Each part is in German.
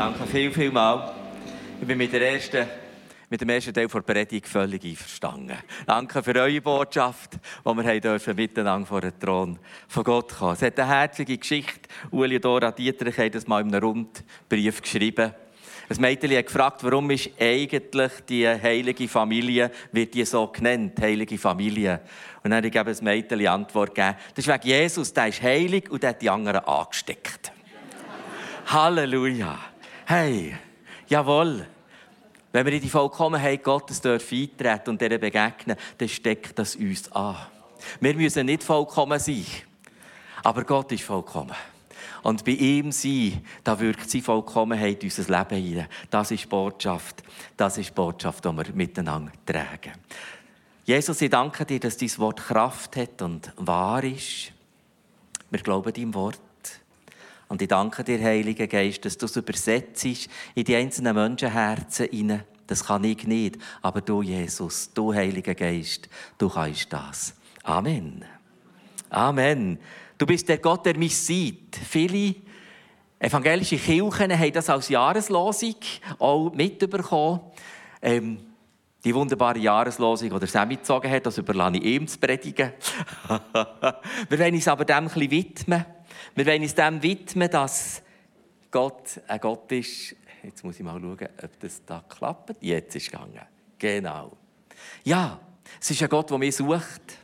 Danke viel, viel mal. Ich bin mit, der ersten, mit dem ersten Teil der Predigt völlig einverstanden. Danke für eure Botschaft, die wir dürfen miteinander vor den Thron von Gott kommen. Es hat eine herzliche Geschichte. Uli und Dora Dietrich haben das mal in einem Rundbrief geschrieben. Ein Mädchen hat gefragt, warum ist eigentlich die heilige Familie, wird die so genannt, heilige Familie? Und dann ich das Mädchen Antwort gegeben, das ist wegen Jesus, der ist heilig und der hat die anderen angesteckt. Halleluja. Hey, jawohl. Wenn wir in die Vollkommenheit Gottes eintreten und dieser begegnen, dann steckt das uns an. Wir müssen nicht vollkommen sein, aber Gott ist vollkommen. Und bei ihm sein, da wirkt seine Vollkommenheit in unser Leben hinein. Das ist Botschaft. Das ist Botschaft, die wir miteinander tragen. Jesus, ich danke dir, dass dein Wort Kraft hat und wahr ist. Wir glauben deinem Wort. Und ich danke dir, Heiliger Geist, dass du es übersetzt in die einzelnen Menschenherzen hinein. Das kann ich nicht. Aber du, Jesus, du, Heiliger Geist, du kannst das. Amen. Amen. Du bist der Gott, der mich sieht. Viele evangelische Kirchen haben das als Jahreslosung auch mitbekommen. Ähm, die wunderbare Jahreslosung, die er gezogen hat, das überlasse ich ihm zu predigen. Wir wollen uns aber dem ein bisschen widmen. Wir wollen uns dem widmen, dass Gott ein Gott ist. Jetzt muss ich mal schauen, ob das da klappt. Jetzt ist es gegangen. Genau. Ja, es ist ein Gott, der mich sucht.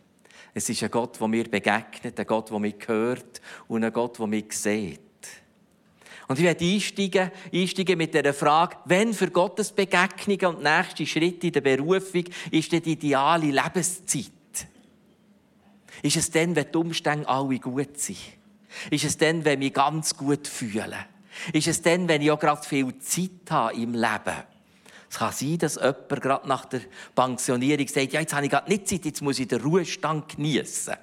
Es ist ein Gott, der mir begegnet, ein Gott, der mich hört und ein Gott, der mich sieht. Und ich werde einsteigen, einsteigen mit der Frage, wenn für Gottes Begegnung und nächste Schritte in der Berufung ist die ideale Lebenszeit? Ist es dann, wenn die Umstände alle gut sind? Ist es dann, wenn ich mich ganz gut fühle? Ist es dann, wenn ich auch gerade viel Zeit habe im Leben? Es kann sein, dass jemand gerade nach der Pensionierung sagt, ja, jetzt habe ich gerade nicht Zeit, jetzt muss ich den Ruhestand genießen.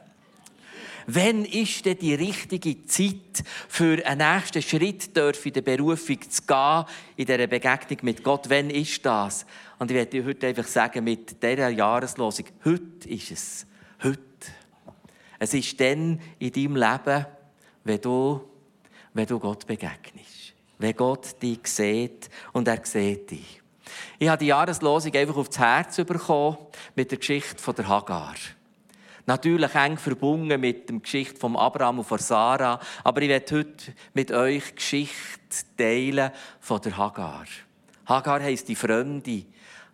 Wann ist denn die richtige Zeit für einen nächsten Schritt in der Berufung zu gehen, in dieser Begegnung mit Gott? Wann ist das? Und ich werde heute einfach sagen, mit dieser Jahreslosung, heute ist es. Heute. Es ist dann in deinem Leben, wenn du, wenn du Gott begegnest. Wenn Gott dich sieht und er sieht dich. Ich habe die Jahreslosung einfach aufs Herz bekommen mit der Geschichte der Hagar. Natürlich eng verbunden mit der Geschichte von Abraham und von Sarah. Aber ich werde heute mit euch die Geschichte teilen von der Hagar. Hagar heisst die Fremde.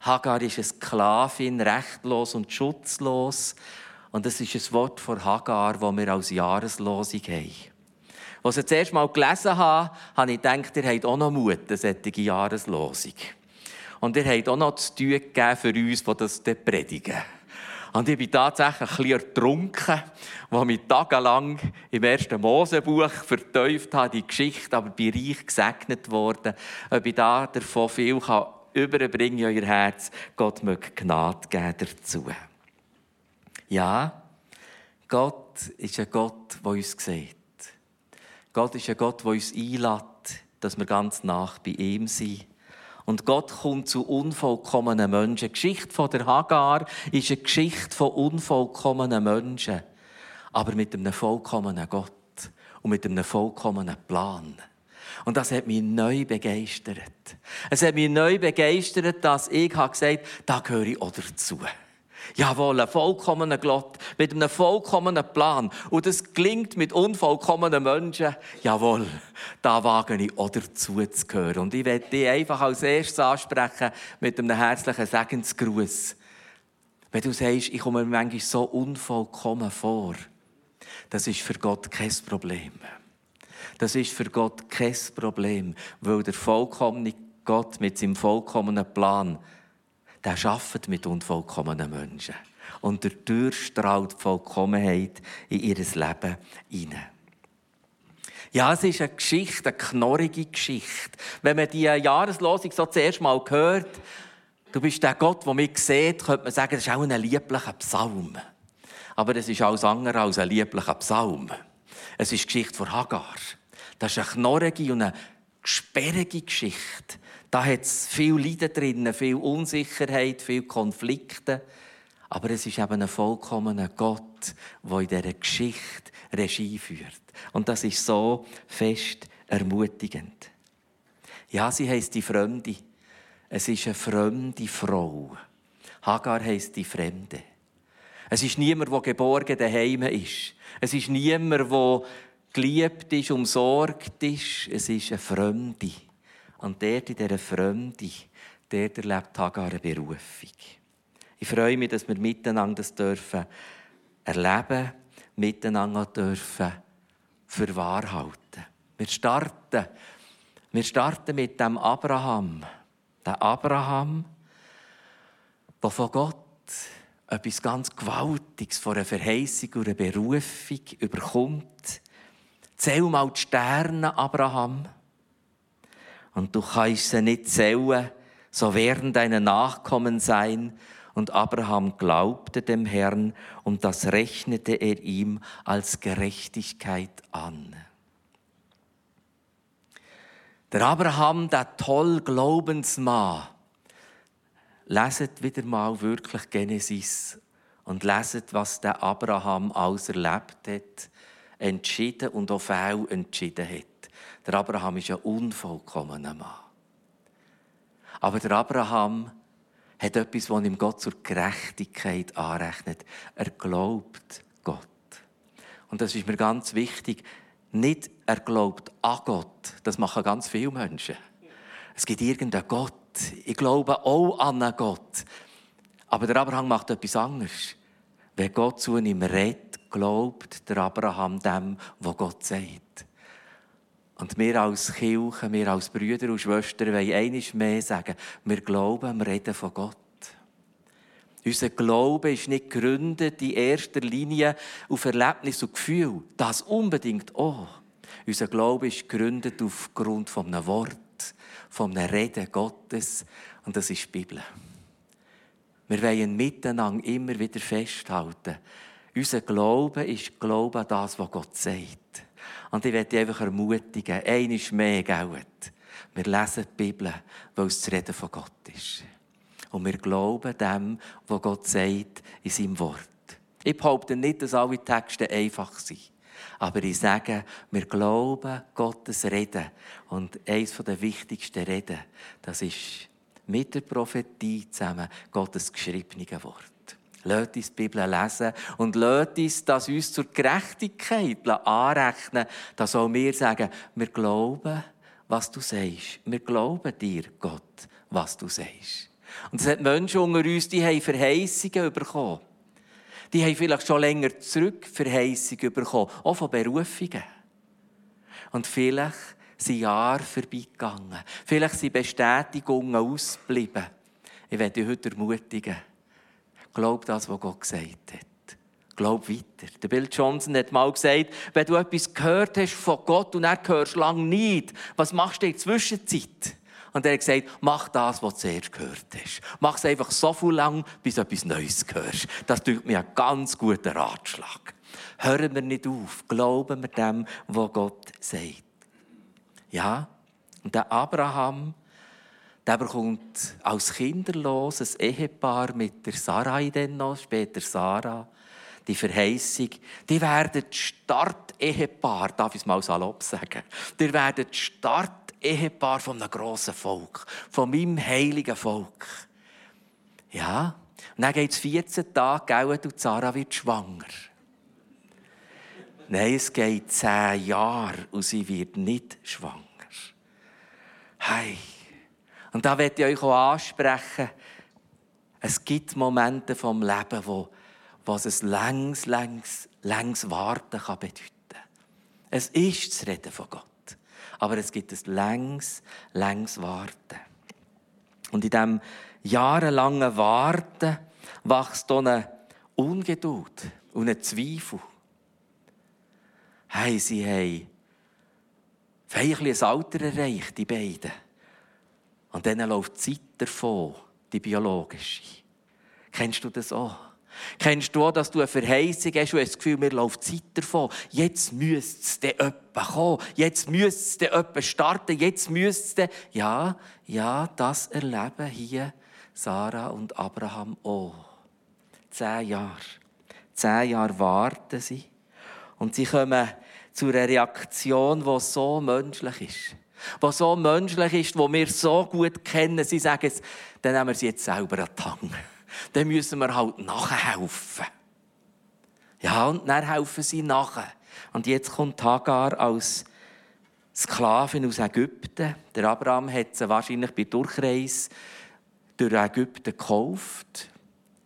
Hagar ist eine Sklavin, rechtlos und schutzlos. Und das ist ein Wort von Hagar, das wir als Jahreslosung haben. Als ich das erste Mal gelesen habe, habe ich gedacht, ihr habt auch noch Mut, eine solche Jahreslosung. Und ihr habt auch noch zu tun gegeben für uns, die das predigen. Und ich bin tatsächlich ein bisschen ertrunken, als mich tagelang im ersten Mosebuch verteuft habe, die Geschichte, aber bin reich gesegnet worden. Ob ich da davon viel kann überbringen in euer Herz, Gott möge Gnade geben dazu. Ja, Gott ist ein Gott, der uns sieht. Gott ist ein Gott, der uns einlädt, dass wir ganz nach bei ihm sind. Und Gott kommt zu unvollkommenen Menschen. Die Geschichte von der Hagar ist eine Geschichte von unvollkommenen Menschen. Aber mit einem vollkommenen Gott und mit einem vollkommenen Plan. Und das hat mich neu begeistert. Es hat mich neu begeistert, dass ich gesagt habe, da gehöre ich auch dazu. Jawohl, ein vollkommener Gott mit einem vollkommenen Plan. Und das klingt mit unvollkommenen Menschen. Jawohl, da wage ich auch dazu zu gehören. Und ich werde dich einfach als erstes ansprechen mit einem herzlichen Segensgruß. Wenn du sagst, ich komme mir manchmal so unvollkommen vor, das ist für Gott kein Problem. Das ist für Gott kein Problem, weil der vollkommene Gott mit seinem vollkommenen Plan der arbeitet mit unvollkommenen Menschen. Und der Tür strahlt Vollkommenheit in ihr Leben hinein. Ja, es ist eine Geschichte, eine knorrige Geschichte. Wenn man die Jahreslosung so zuerst mal hört, du bist der Gott, der mich sieht, könnte man sagen, das ist auch ein lieblicher Psalm. Aber es ist alles andere als ein lieblicher Psalm. Es ist die Geschichte von Hagar. Das ist eine knorrige und eine sperrige Geschichte. Da hat es viel Leiden drin, viel Unsicherheit, viel Konflikte. Aber es ist eben ein vollkommener Gott, der in dieser Geschichte Regie führt. Und das ist so fest ermutigend. Ja, sie heisst die Fremde. Es ist eine fremde Frau. Hagar heisst die Fremde. Es ist niemand, der geborgen daheim ist. Es ist niemand, der geliebt ist, umsorgt ist. Es ist eine Fremde. Und dort in dieser Fremde, dort erlebt Hagar eine Berufung. Ich freue mich, dass wir miteinander das dürfen erleben, miteinander dürfen verwahrhalten. Wir starten, wir starten mit dem Abraham. Der Abraham, der von Gott etwas ganz Gewaltiges von einer Verheißung und einer Berufung überkommt. Zähl mal die Sterne, Abraham. Und du kannst sie nicht zählen, so werden deine Nachkommen sein. Und Abraham glaubte dem Herrn und das rechnete er ihm als Gerechtigkeit an. Der Abraham, der toll Glaubensmann, leset wieder mal wirklich Genesis und leset, was der Abraham alles erlebt hat, entschieden und auch fehl entschieden hat. Der Abraham ist ein unvollkommener Mann. Aber der Abraham hat etwas, was ihm Gott zur Gerechtigkeit anrechnet. Er glaubt Gott. Und das ist mir ganz wichtig. Nicht er glaubt an Gott. Das machen ganz viele Menschen. Es gibt irgendeinen Gott. Ich glaube auch an einen Gott. Aber der Abraham macht etwas anderes. Wenn Gott zu ihm redet, glaubt der Abraham dem, was Gott sagt. Und wir als Kirche, wir als Brüder und Schwestern wollen einiges mehr sagen. Wir glauben, wir reden von Gott. Unser Glaube ist nicht gegründet in erster Linie auf Erlebnis und Gefühl. Das unbedingt auch. Unser Glaube ist gegründet aufgrund von einem Wort, von einem Reden Gottes. Und das ist die Bibel. Wir wollen miteinander immer wieder festhalten. Unser Glaube ist Glaube an das, was Gott sagt. Und ich möchte dich einfach ermutigen, eines mehr, gell? Wir lesen die Bibel, weil es das Reden von Gott ist. Und wir glauben dem, was Gott sagt in seinem Wort. Ich behaupte nicht, dass alle Texte einfach sind. Aber ich sage, wir glauben Gottes Reden. Und eines der wichtigsten Reden, das ist mit der Prophetie zusammen Gottes geschriebene Wort. Lasst uns die Bibel lesen und lasst uns das uns zur Gerechtigkeit anrechnen, dass auch wir sagen, wir glauben, was du sagst. Wir glauben dir, Gott, was du sagst. Und es hat Menschen unter uns, die haben Verheißungen bekommen. Die haben vielleicht schon länger zurück Verheißungen bekommen, auch von Berufungen. Und vielleicht sind Jahre vorbeigegangen. Vielleicht sind Bestätigungen ausgeblieben. Ich werde dich heute ermutigen. Glaub das, was Gott gesagt hat. Glaub weiter. Der Bill Johnson hat mal gesagt, wenn du etwas gehört hast von Gott und er hörst lange nicht, was machst du in der Zwischenzeit? Und er hat gesagt, mach das, was du zuerst gehört hast. Mach es einfach so viel lang, bis du etwas Neues hörst. Das tut mir einen ganz guten Ratschlag. Hören wir nicht auf, glauben wir dem, was Gott sagt. Ja, und der Abraham, der bekommt als kinderloses Ehepaar mit der Sarai dann noch, später Sarah, die Verheißung, die werden Start-Ehepaar, darf ich es mal salopp sagen, die werden Start Ehepaar von einem grossen Volk, von meinem heiligen Volk. Ja, und dann geht es 14 Tage, und Sarah wird schwanger. Nein, es geht 10 Jahre und sie wird nicht schwanger. Hey. Und da werde ich euch auch ansprechen, es gibt Momente vom Leben, wo, was es längs, längs, längs Warten kann bedeuten. Es ist das Reden von Gott aber es gibt ein längs, längs Warten. Und in diesem jahrelangen Warten wächst eine Ungeduld und ein Zweifel. Hey, sie haben feierlich ein Alter erreicht, die beiden. Und dann läuft die Zeit davon, die biologische. Kennst du das auch? Kennst du auch, dass du eine Verheißung hast und hast das Gefühl, mir läuft Zeit davon. Jetzt müsste es dann jemand kommen. Jetzt müsste es dann jemand starten. Jetzt müsste es. Ja, ja, das erleben hier Sarah und Abraham auch. Zehn Jahre. Zehn Jahre warten sie. Und sie kommen zu einer Reaktion, die so menschlich ist. Was so menschlich ist, wo wir so gut kennen. Sie sagen es, dann nehmen wir sie jetzt selber an die Hand. Dann müssen wir halt nachhelfen. Ja, und dann helfen sie nachher. Und jetzt kommt Hagar als Sklavin aus Ägypten. Der Abraham hat sie wahrscheinlich bei Durchreise durch Ägypten gekauft.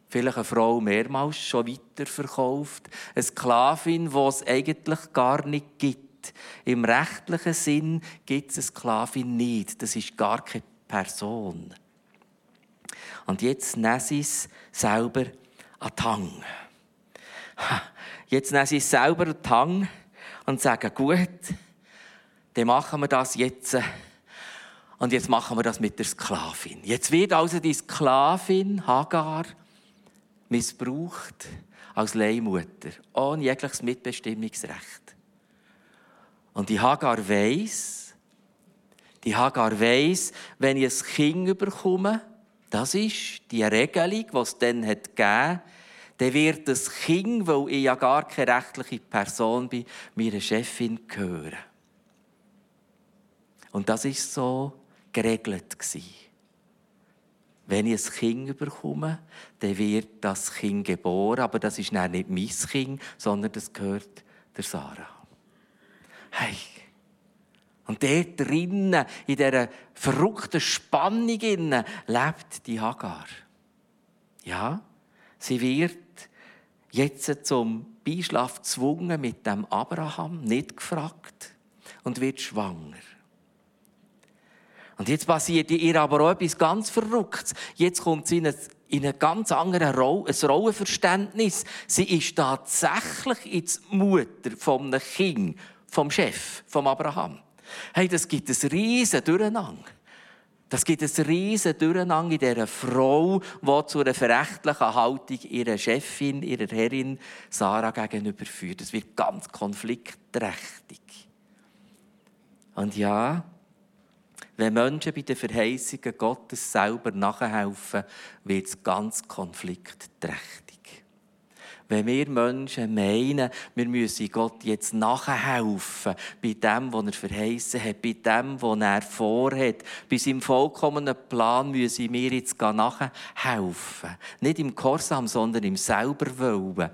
Vielleicht eine Frau mehrmals schon weiterverkauft. Eine Sklavin, die es eigentlich gar nicht gibt. Im rechtlichen Sinn gibt es eine Sklavin nicht. Das ist gar keine Person. Und jetzt nehmen sie es selber an die Hand. Jetzt nehmen sie es selber an die Hand und sagen, gut, dann machen wir das jetzt. Und jetzt machen wir das mit der Sklavin. Jetzt wird also die Sklavin Hagar missbraucht als Leihmutter, ohne jegliches Mitbestimmungsrecht. Und die Hagar weiß, die Hagar weiß, wenn ich ein Kind bekomme, das ist die Regelung, die es dann hat gegeben dann wird das Kind, weil ich ja gar keine rechtliche Person bin, meiner Chefin gehören. Und das ist so geregelt Wenn ich ein Kind bekomme, dann wird das Kind geboren, aber das ist nicht mein Kind, sondern das gehört der Sarah. Hey. Und dort drinnen, in dieser verrückten Spannung lebt die Hagar. Ja, sie wird jetzt zum Beischlaf gezwungen mit dem Abraham, nicht gefragt, und wird schwanger. Und jetzt passiert ihr aber auch etwas ganz Verrücktes. Jetzt kommt sie in ein, in ein ganz anderes Roll, Rollenverständnis. Sie ist tatsächlich jetzt Mutter vom Kind, vom Chef, vom Abraham. Hey, das gibt ein riesen Durcheinander. Das gibt ein riesen Durcheinander in dieser Frau, die zu einer verächtlichen Haltung ihrer Chefin, ihrer Herrin Sarah gegenüber führt. Das wird ganz konfliktträchtig. Und ja, wenn Menschen bei den Verheißungen Gottes selber nachhelfen, wird es ganz konfliktträchtig. Wenn wir Menschen meinen, wir müssen Gott jetzt nachhelfen, bei dem, was er verheißen hat, bei dem, was er vorhat, bei seinem vollkommenen Plan müssen wir jetzt nachhelfen. Nicht im Korsam, sondern im selber wollen.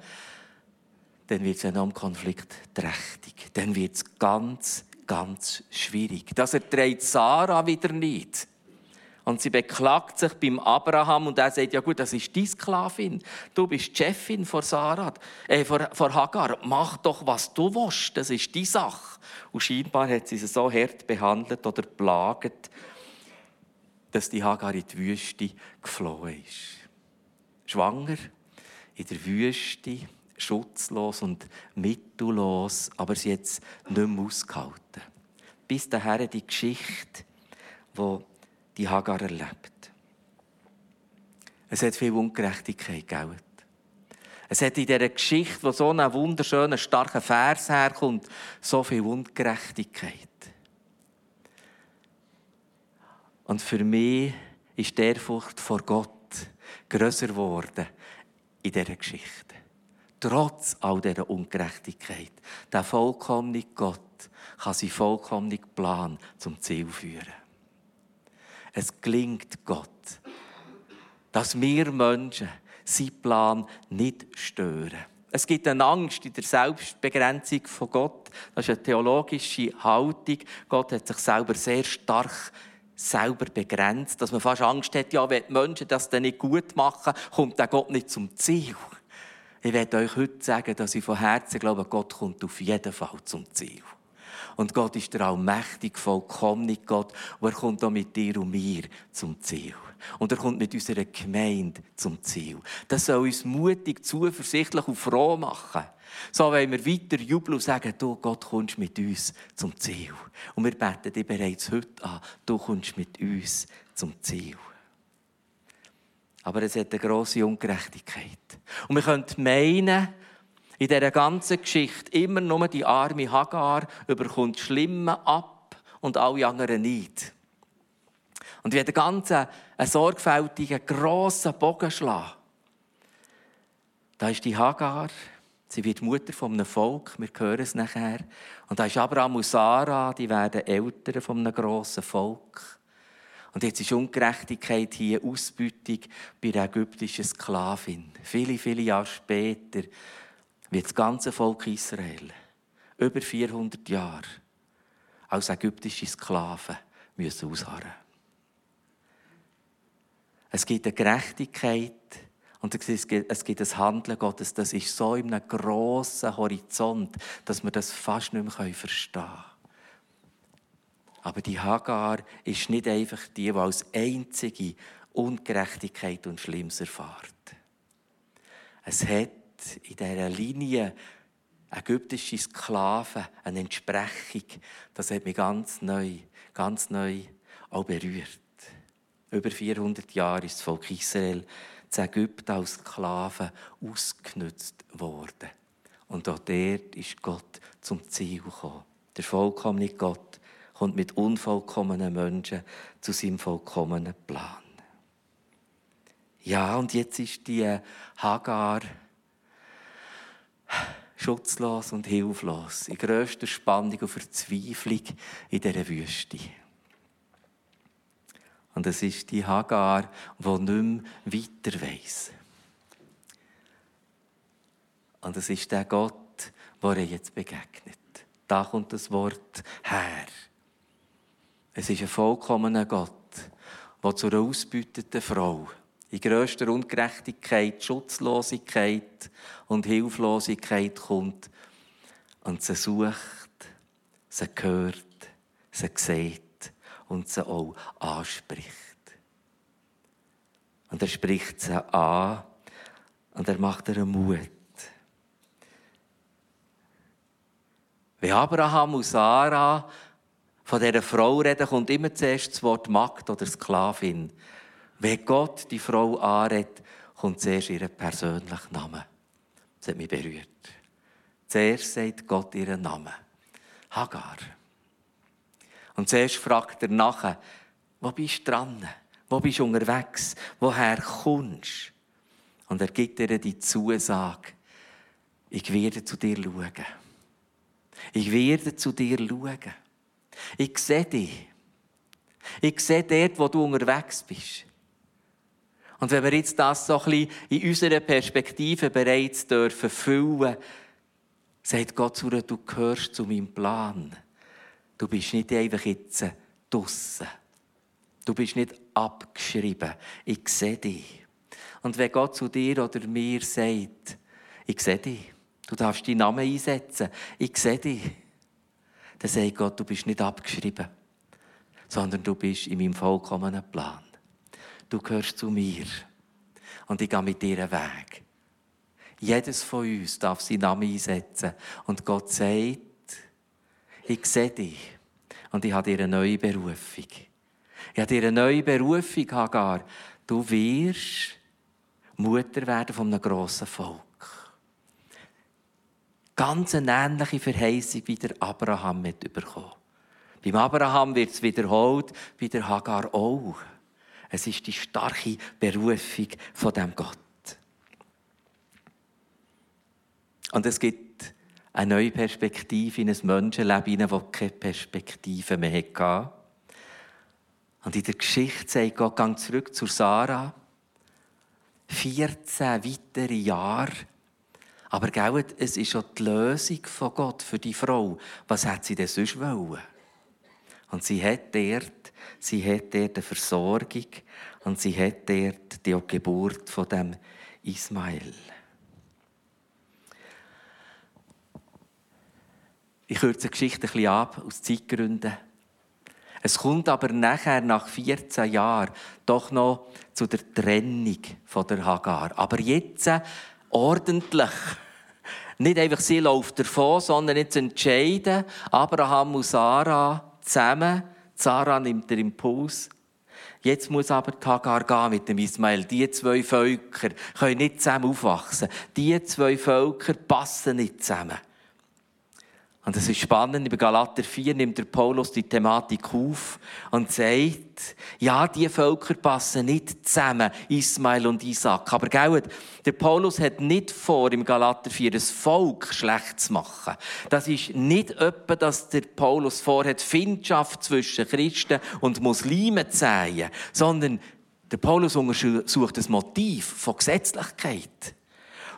Dann wird es enorm konfliktträchtig. Dann wird es ganz ganz schwierig. Das erträgt Sarah wieder nicht. Und sie beklagt sich beim Abraham und er sagt, ja gut, das ist die Sklavin. Du bist die Chefin vor Sarah, äh, vor, vor Hagar. Mach doch, was du willst. Das ist die Sache. Und scheinbar hat sie sie so hart behandelt oder plagt, dass die Hagar in die Wüste geflohen ist. Schwanger, in der Wüste, schutzlos und mittellos, aber sie hat es nicht mehr ausgehalten. Bis daher die Geschichte, wo die Hagar erlebt. Es hat viel Ungerechtigkeit gegeben. Es hat in dieser Geschichte, wo so ein wunderschöner, starker Vers herkommt, so viel Ungerechtigkeit. Und für mich ist der Furcht vor Gott größer geworden in dieser Geschichte trotz all dieser Ungerechtigkeit. Der vollkommene Gott kann seinen vollkommenen Plan zum Ziel führen. Es gelingt Gott, dass wir Menschen seinen Plan nicht stören. Es gibt eine Angst in der Selbstbegrenzung von Gott. Das ist eine theologische Haltung. Gott hat sich selber sehr stark selber begrenzt, dass man fast Angst hat, ja, wenn die Menschen das dann nicht gut machen, kommt der Gott nicht zum Ziel. Ich werde euch heute sagen, dass ich von Herzen glaube, Gott kommt auf jeden Fall zum Ziel. Und Gott ist der allmächtige, vollkommene Gott. Und er kommt auch mit dir und mir zum Ziel. Und er kommt mit unserer Gemeinde zum Ziel. Das soll uns mutig, zuversichtlich und froh machen. So wollen wir weiter jubeln und sagen, du Gott kommst mit uns zum Ziel. Und wir beten dich bereits heute an, du kommst mit uns zum Ziel. Aber es hat eine grosse Ungerechtigkeit. Und wir können meinen, in dieser ganzen Geschichte immer nur die arme Hagar überkommt Schlimme ab und alle anderen nicht. Und wir haben ganz einen sorgfältigen, grossen Bogen schlagen. Da ist die Hagar, Sie wird Mutter von einem Volk, wir hören es nachher. Und da ist Abraham und Sarah, die werden Eltern von einem grossen Volk. Und jetzt ist Ungerechtigkeit hier Ausbeutung bei der ägyptischen Sklavin. Viele, viele Jahre später wird das ganze Volk Israel, über 400 Jahre, als ägyptische Sklaven müssen ausharren. Es gibt eine Gerechtigkeit und es gibt ein Handeln Gottes, das ist so in einem grossen Horizont, dass wir das fast nicht mehr verstehen können. Aber die Hagar ist nicht einfach die, die als einzige Ungerechtigkeit und Schlimmes erfahrt. Es hat in dieser Linie ägyptische Sklaven eine Entsprechung. Das hat mich ganz neu, ganz neu auch berührt. Über 400 Jahre ist das Volk Israel zu Ägypten als Sklaven ausgenutzt worden. Und auch dort ist Gott zum Ziel gekommen. Der vollkommene Gott kommt mit unvollkommenen Menschen zu seinem vollkommenen Plan. Ja, und jetzt ist die Hagar schutzlos und hilflos, in grösster Spannung und Verzweiflung in dieser Wüste. Und es ist die Hagar, die nicht mehr weiter weiss. Und es ist der Gott, der ihr jetzt begegnet. Da kommt das Wort her. Es ist ein vollkommener Gott, der zu einer ausbeuteten Frau in grösster Ungerechtigkeit, Schutzlosigkeit und Hilflosigkeit kommt und sie sucht, sie hört, sie sieht und sie auch anspricht. Und er spricht sie an und er macht ihr Mut. Wie Abraham und Sarah von dieser Frau reden, kommt immer zuerst das Wort Magd oder Sklavin. Wenn Gott die Frau anredet, kommt zuerst ihr persönlicher Name. Das hat mich berührt. Zuerst sagt Gott ihren Namen. Hagar. Und zuerst fragt er nachher, wo bist du dran? Wo bist du unterwegs? Woher kommst du? Und er gibt ihr die Zusage, ich werde zu dir schauen. Ich werde zu dir schauen. Ich sehe dich. Ich sehe dort, wo du unterwegs bist. Und wenn wir jetzt das so ein bisschen in unserer Perspektive bereits dürfen füllen, sagt Gott zu dir, du gehörst zu meinem Plan. Du bist nicht einfach jetzt draussen. Du bist nicht abgeschrieben. Ich sehe dich. Und wenn Gott zu dir oder mir sagt, ich sehe dich, du darfst deinen Namen einsetzen, ich sehe dich, dann sagt Gott, du bist nicht abgeschrieben, sondern du bist in meinem vollkommenen Plan du gehörst zu mir und ich gehe mit dir einen Weg. Jedes von uns darf seinen Namen einsetzen und Gott sagt, ich sehe dich und ich habe dir eine neue Berufung. Ich habe dir eine neue Berufung, Hagar. Du wirst Mutter werden von einem grossen Volk. Ganz eine ähnliche Verheißung wie der Abraham mit bekommen. Beim Abraham wird es wiederholt, bei der Hagar auch. Es ist die starke Berufung von dem Gott. Und es gibt eine neue Perspektive in ein Menschenleben, das keine Perspektive mehr hatte. Und in der Geschichte sagt Gott, gang zurück zu Sarah. 14 weitere Jahre. Aber gell, es ist schon die Lösung von Gott für die Frau. Was hat sie denn sonst wollen? Und sie hat dort, sie hat dort eine Versorgung und sie hat dort die Geburt von dem Ismael. Ich kürze die Geschichte ein bisschen ab, aus Zeitgründen. Es kommt aber nachher, nach 14 Jahren, doch noch zu der Trennung von der Hagar. Aber jetzt ordentlich. Nicht einfach sie läuft davon, sondern jetzt entscheiden Abraham und Sarah, zusammen. Sarah nimmt den Impuls. Jetzt muss aber Hagar gehen mit dem Ismael. Die zwei Völker können nicht zusammen aufwachsen. Die zwei Völker passen nicht zusammen. Und es ist spannend, bei Galater 4 nimmt der Paulus die Thematik auf und sagt, ja, die Völker passen nicht zusammen, Ismail und Isaac. Aber gell, der Paulus hat nicht vor, im Galater 4 das Volk schlecht zu machen. Das ist nicht etwa, dass der Paulus vorhat, Findschaft zwischen Christen und Muslimen zu sehen, sondern der Paulus untersucht das Motiv von Gesetzlichkeit.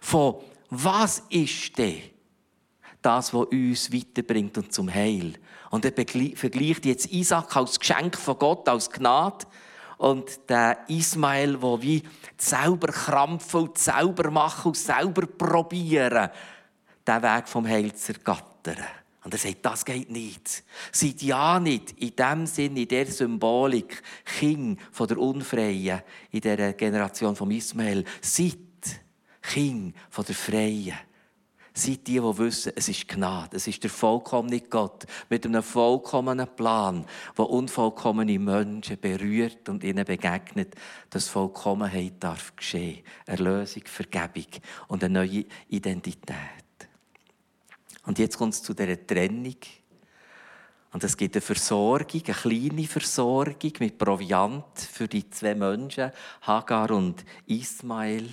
Von was ist denn das, was uns weiterbringt und zum Heil. Und er vergleicht jetzt Isaac als Geschenk von Gott, als Gnade, und der Ismael, der wie selber krampfen und selber machen und selber probieren, den Weg vom Heil zu ergattern. Und er sagt, das geht nicht. Seid ja nicht in dem Sinn, in der Symbolik, King von der Unfreien, in der Generation von Ismael. Seid King von der Freien. Seid die, die wissen, es ist Gnade. Es ist der vollkommene Gott mit einem vollkommenen Plan, der unvollkommene Menschen berührt und ihnen begegnet, dass Vollkommenheit darf geschehen. Erlösung, Vergebung und eine neue Identität. Und jetzt kommt es zu dieser Trennung. Und es gibt eine Versorgung, eine kleine Versorgung mit Proviant für die zwei Menschen, Hagar und Ismael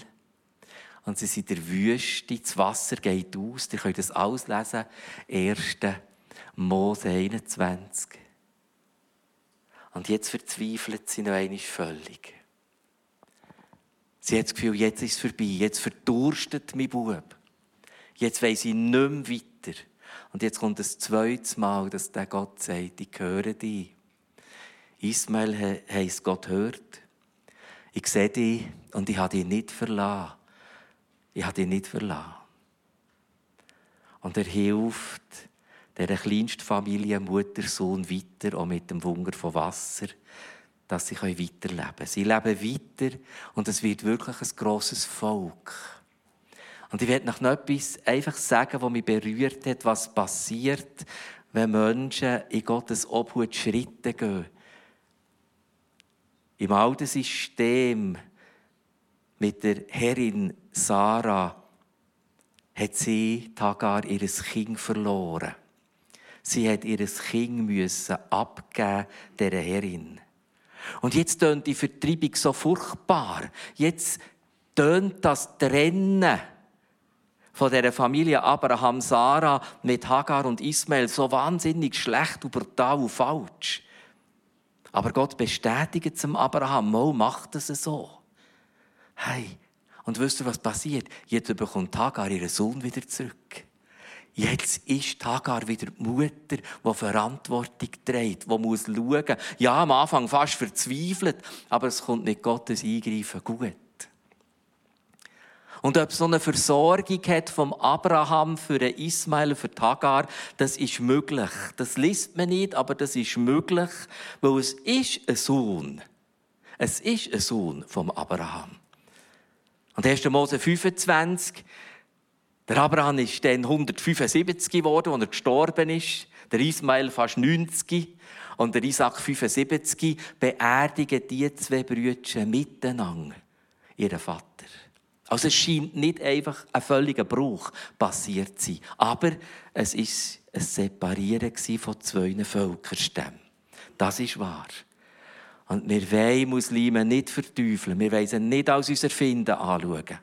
und sie sind in der Wüste, das Wasser geht aus, ihr könnt das alles lesen, 1. Mose 21. Und jetzt verzweifelt sie noch einmal völlig. Sie hat das Gefühl, jetzt ist es vorbei, jetzt verdurstet mein Bub. Jetzt weiss ich nicht mehr weiter. Und jetzt kommt das zweite Mal, dass der Gott sagt, ich höre dich. Ismael heisst, Gott hört. Ich sehe dich und ich habe dich nicht verlassen ich habe dich nicht verlassen. Und er hilft der kleinsten Familie, Mutter, Sohn weiter, auch mit dem Wunder von Wasser, dass sie weiterleben können. Sie leben weiter und es wird wirklich ein grosses Volk. Und ich werde noch etwas einfach sagen, was mich berührt hat, was passiert, wenn Menschen in Gottes Obhut Schritte gehen. Im alten System mit der Herrin Sarah hat sie Tagar ihres Kind verloren. Sie hat ihres Kind müssen abgeben der Herrin. Und jetzt tönt die Vertreibung so furchtbar. Jetzt tönt das Trennen von der Familie Abraham Sarah mit Hagar und Ismael so wahnsinnig schlecht brutal und falsch. Aber Gott bestätigt zum Abraham, Mo macht es so. Hey, und wisst ihr, was passiert? Jetzt bekommt Hagar ihren Sohn wieder zurück. Jetzt ist Hagar wieder die Mutter, die Verantwortung trägt, die muss schauen. Ja, am Anfang fast verzweifelt, aber es kommt mit Gottes Eingreifen gut. Und ob so eine Versorgung hat vom Abraham für den Ismael, für Hagar, das ist möglich. Das liest man nicht, aber das ist möglich, weil es ist ein Sohn. Es ist ein Sohn vom Abraham. Und 1. Mose 25, der Abraham ist dann 175 geworden, als er gestorben ist. Der Ismael fast 90 und der Isaac 75 beerdigen die zwei Brüder miteinander ihren Vater. Also es scheint nicht einfach ein völliger Bruch passiert zu sein, aber es ist ein Separieren von zwei Völkerstämmen. Das ist wahr. Und wir wollen Muslime nicht verteufeln. Wir wollen sie nicht als unser Finden anschauen.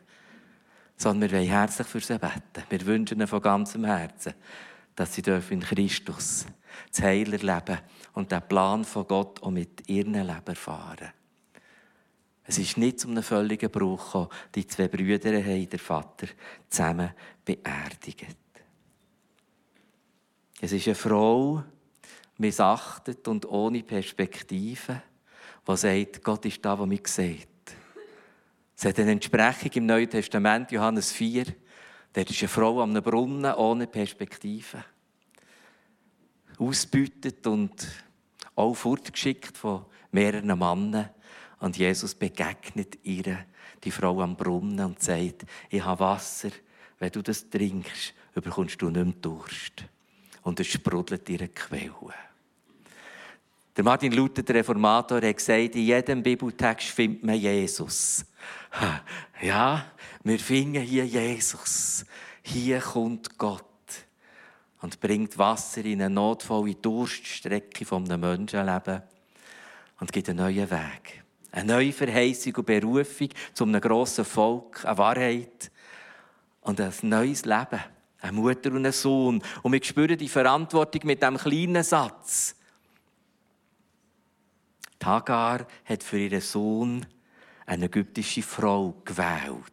Sondern wir wollen herzlich für sie beten. Wir wünschen ihnen von ganzem Herzen, dass sie in Christus das Heil erleben und den Plan von Gott auch mit ihrem Leben erfahren. Es ist nicht zum einem völligen Bruch gekommen. Die zwei Brüder haben der Vater zusammen beerdigt. Es ist eine Frau, missachtet und ohne Perspektive der sagt, Gott ist da, wo mich sieht. Es hat eine Entsprechung im Neuen Testament, Johannes 4. Dort ist eine Frau am Brunnen ohne Perspektive. Ausbeutet und auch fortgeschickt von mehreren Männern. Und Jesus begegnet ihr, die Frau am Brunnen, und sagt, ich habe Wasser. Wenn du das trinkst, bekommst du nicht mehr Durst. Und es sprudelt ihre Quelle. Der Martin Luther, der Reformator, hat gesagt, in jedem Bibeltext findet man Jesus. Ja, wir finden hier Jesus. Hier kommt Gott. und bringt Wasser in eine notvolle Durststrecke von einem Menschenleben und gibt einen neuen Weg. Eine neue Verheißung und Berufung zu einem grossen Volk, eine Wahrheit und ein neues Leben. Eine Mutter und ein Sohn. Und wir spüren die Verantwortung mit diesem kleinen Satz. Hagar hat für ihren Sohn eine ägyptische Frau gewählt.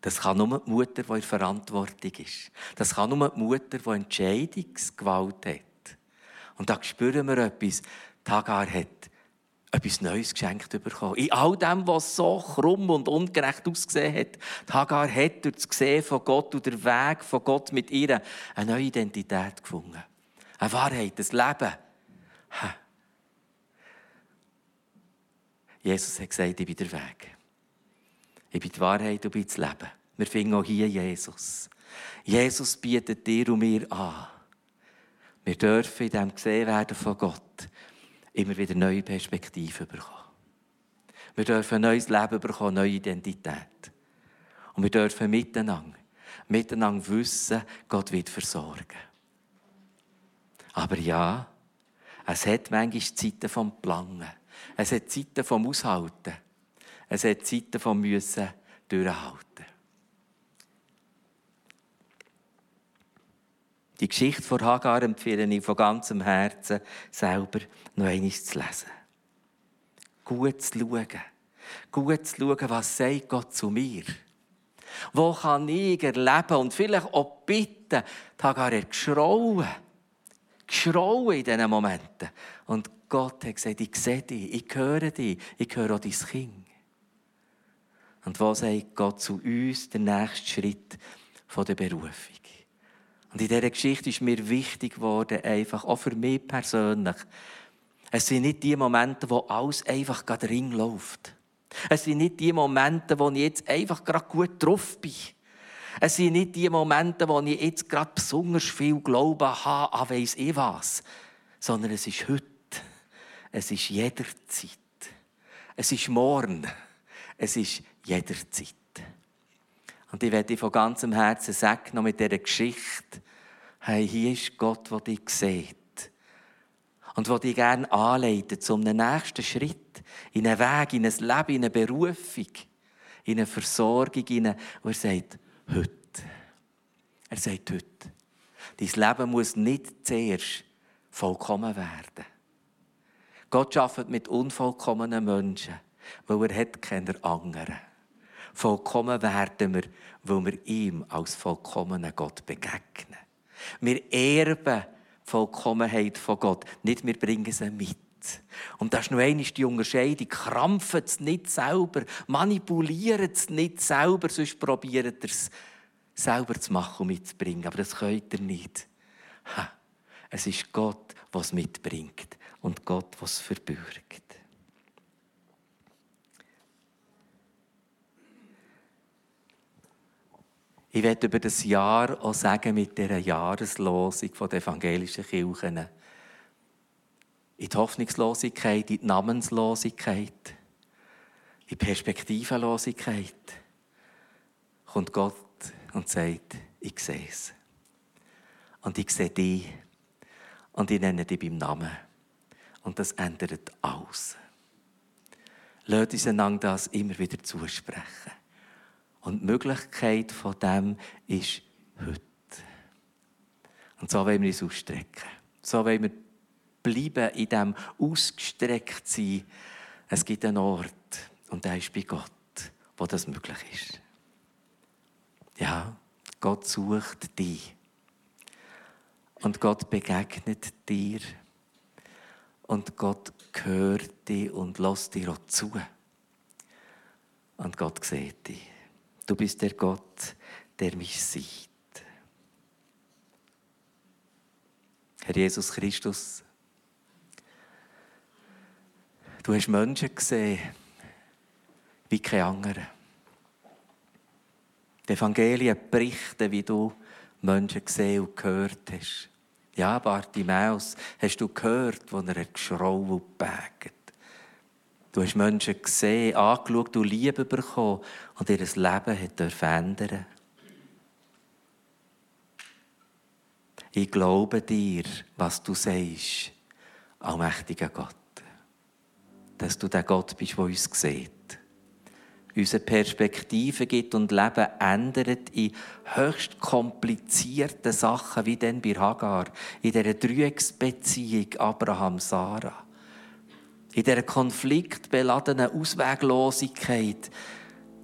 Das kann nur die Mutter, die in Verantwortung ist. Das kann nur die Mutter, die Entscheidungsgewalt hat. Und da spüren wir etwas. Hagar hat etwas Neues geschenkt bekommen. In all dem, was so krumm und ungerecht ausgesehen hat. Hagar hat durch das Sehen von Gott und der Weg von Gott mit ihr eine neue Identität gefunden. Eine Wahrheit, ein Leben. Jesus hat gesagt, ich bin der Weg. Ich bin die Wahrheit und bin das Leben. Wir finden auch hier Jesus. Jesus bietet dir und mir an. Wir dürfen in dem gesehen werden von Gott immer wieder neue Perspektiven bekommen. Wir dürfen ein neues Leben bekommen, neue Identität. Und wir dürfen miteinander, miteinander wissen, Gott wird versorgen. Aber ja, es hat manchmal Zeiten vom Planen. Es hat Zeiten vom Aushalten. Es hat Zeiten vom Müssen durchhalten. Die Geschichte von Hagar empfehle ich von ganzem Herzen, selber noch einmal zu lesen. Gut zu schauen. Gut zu schauen, was sagt Gott zu mir. Wo kann ich erleben und vielleicht auch bitten. Hagar hat geschrauen. Geschrauen in diesen Momenten. Und Gott hat gesagt, ich sehe dich, ich höre dich, ich höre auch dein Kind. Und wo sagt Gott zu uns der nächste Schritt der Berufung? Und in dieser Geschichte ist mir wichtig geworden, einfach, auch für mich persönlich, es sind nicht die Momente, wo alles einfach gerade ring läuft. Es sind nicht die Momente, wo ich jetzt einfach gerade gut drauf bin. Es sind nicht die Momente, wo ich jetzt gerade besonders viel Glauben habe an weiss ich was. Sondern es ist heute. Es ist jederzeit. Es ist morgen. Es ist jederzeit. Und ich werde von ganzem Herzen sagen, noch mit dieser Geschichte, hey, hier ist Gott, der dich sieht. Und der dich gerne anleitet zum nächsten Schritt, in einen Weg, in ein Leben, in eine Berufung, in eine Versorgung, in wo er sagt, heute. Er sagt heute. Dein Leben muss nicht zuerst vollkommen werden. Gott arbeitet mit unvollkommenen Menschen, weil er hat keine anderen. Vollkommen werden wir, weil wir ihm als vollkommenen Gott begegnen. Wir erben die Vollkommenheit von Gott, nicht wir bringen sie mit. Und das ist noch einmal die Unterscheidung. Krampfen es nicht selber, manipulieren es nicht selber, sonst probiert ihr es selber zu machen und mitzubringen. Aber das könnt ihr nicht. Es ist Gott, was mitbringt und Gott, was verbürgt. Ich werde über das Jahr auch sagen, mit dieser Jahreslosung der evangelischen Kirchen. In die Hoffnungslosigkeit, in die Namenslosigkeit, in die Perspektivenlosigkeit kommt Gott und sagt, ich sehe es. Und ich sehe dich. Und ich nenne dich beim Namen. Und das ändert alles. Lasst uns einander das immer wieder zusprechen. Und die Möglichkeit von dem ist heute. Und so wollen wir uns ausstrecken. So wollen wir bleiben in dem ausgestreckt sein. Es gibt einen Ort, und der ist bei Gott, wo das möglich ist. Ja, Gott sucht dich. Und Gott begegnet dir. Und Gott hört dich und lässt dir auch zu. Und Gott sieht dich. Du bist der Gott, der mich sieht. Herr Jesus Christus, du hast Menschen gesehen wie keine anderen. Die Evangelien berichten, wie du Menschen gesehen und gehört hast. Ja, Bartimäus, hast du gehört, wo er geschrauen und gebägt Du hast Menschen gesehen, angeschaut und Liebe bekommen und ihr Leben hat verändern Ich glaube dir, was du sagst, allmächtiger Gott. Dass du der Gott bist, der uns sieht. Unsere Perspektive gibt und Leben ändert in höchst komplizierten Sachen, wie denn bei Hagar, in dieser Dreiecksbeziehung Abraham-Sarah. In dieser konfliktbeladenen Ausweglosigkeit.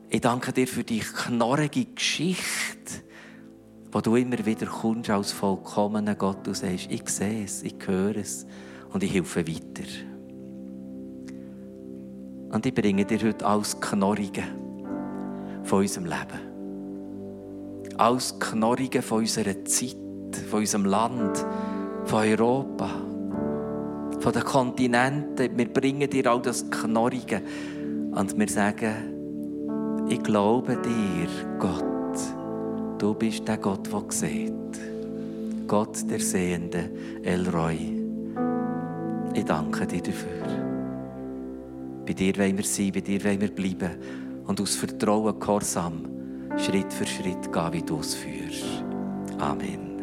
Ich danke dir für die knorrige Geschichte, wo du immer wieder kommst als vollkommener Gott. Du sagst, ich sehe es, ich höre es und ich helfe weiter. Und ich bringe dir heute alles Knorrige von unserem Leben. Alles Knorrige von unserer Zeit, von unserem Land, von Europa, von den Kontinenten. Wir bringen dir all das Knorrige und wir sagen, ich glaube dir, Gott. Du bist der Gott, der sieht. Gott, der Sehende, El Roy. Ich danke dir dafür. Bei dir wollen wir sein, bei dir wollen wir bleiben und aus Vertrauen gehorsam Schritt für Schritt gehen, wie du es führst. Amen.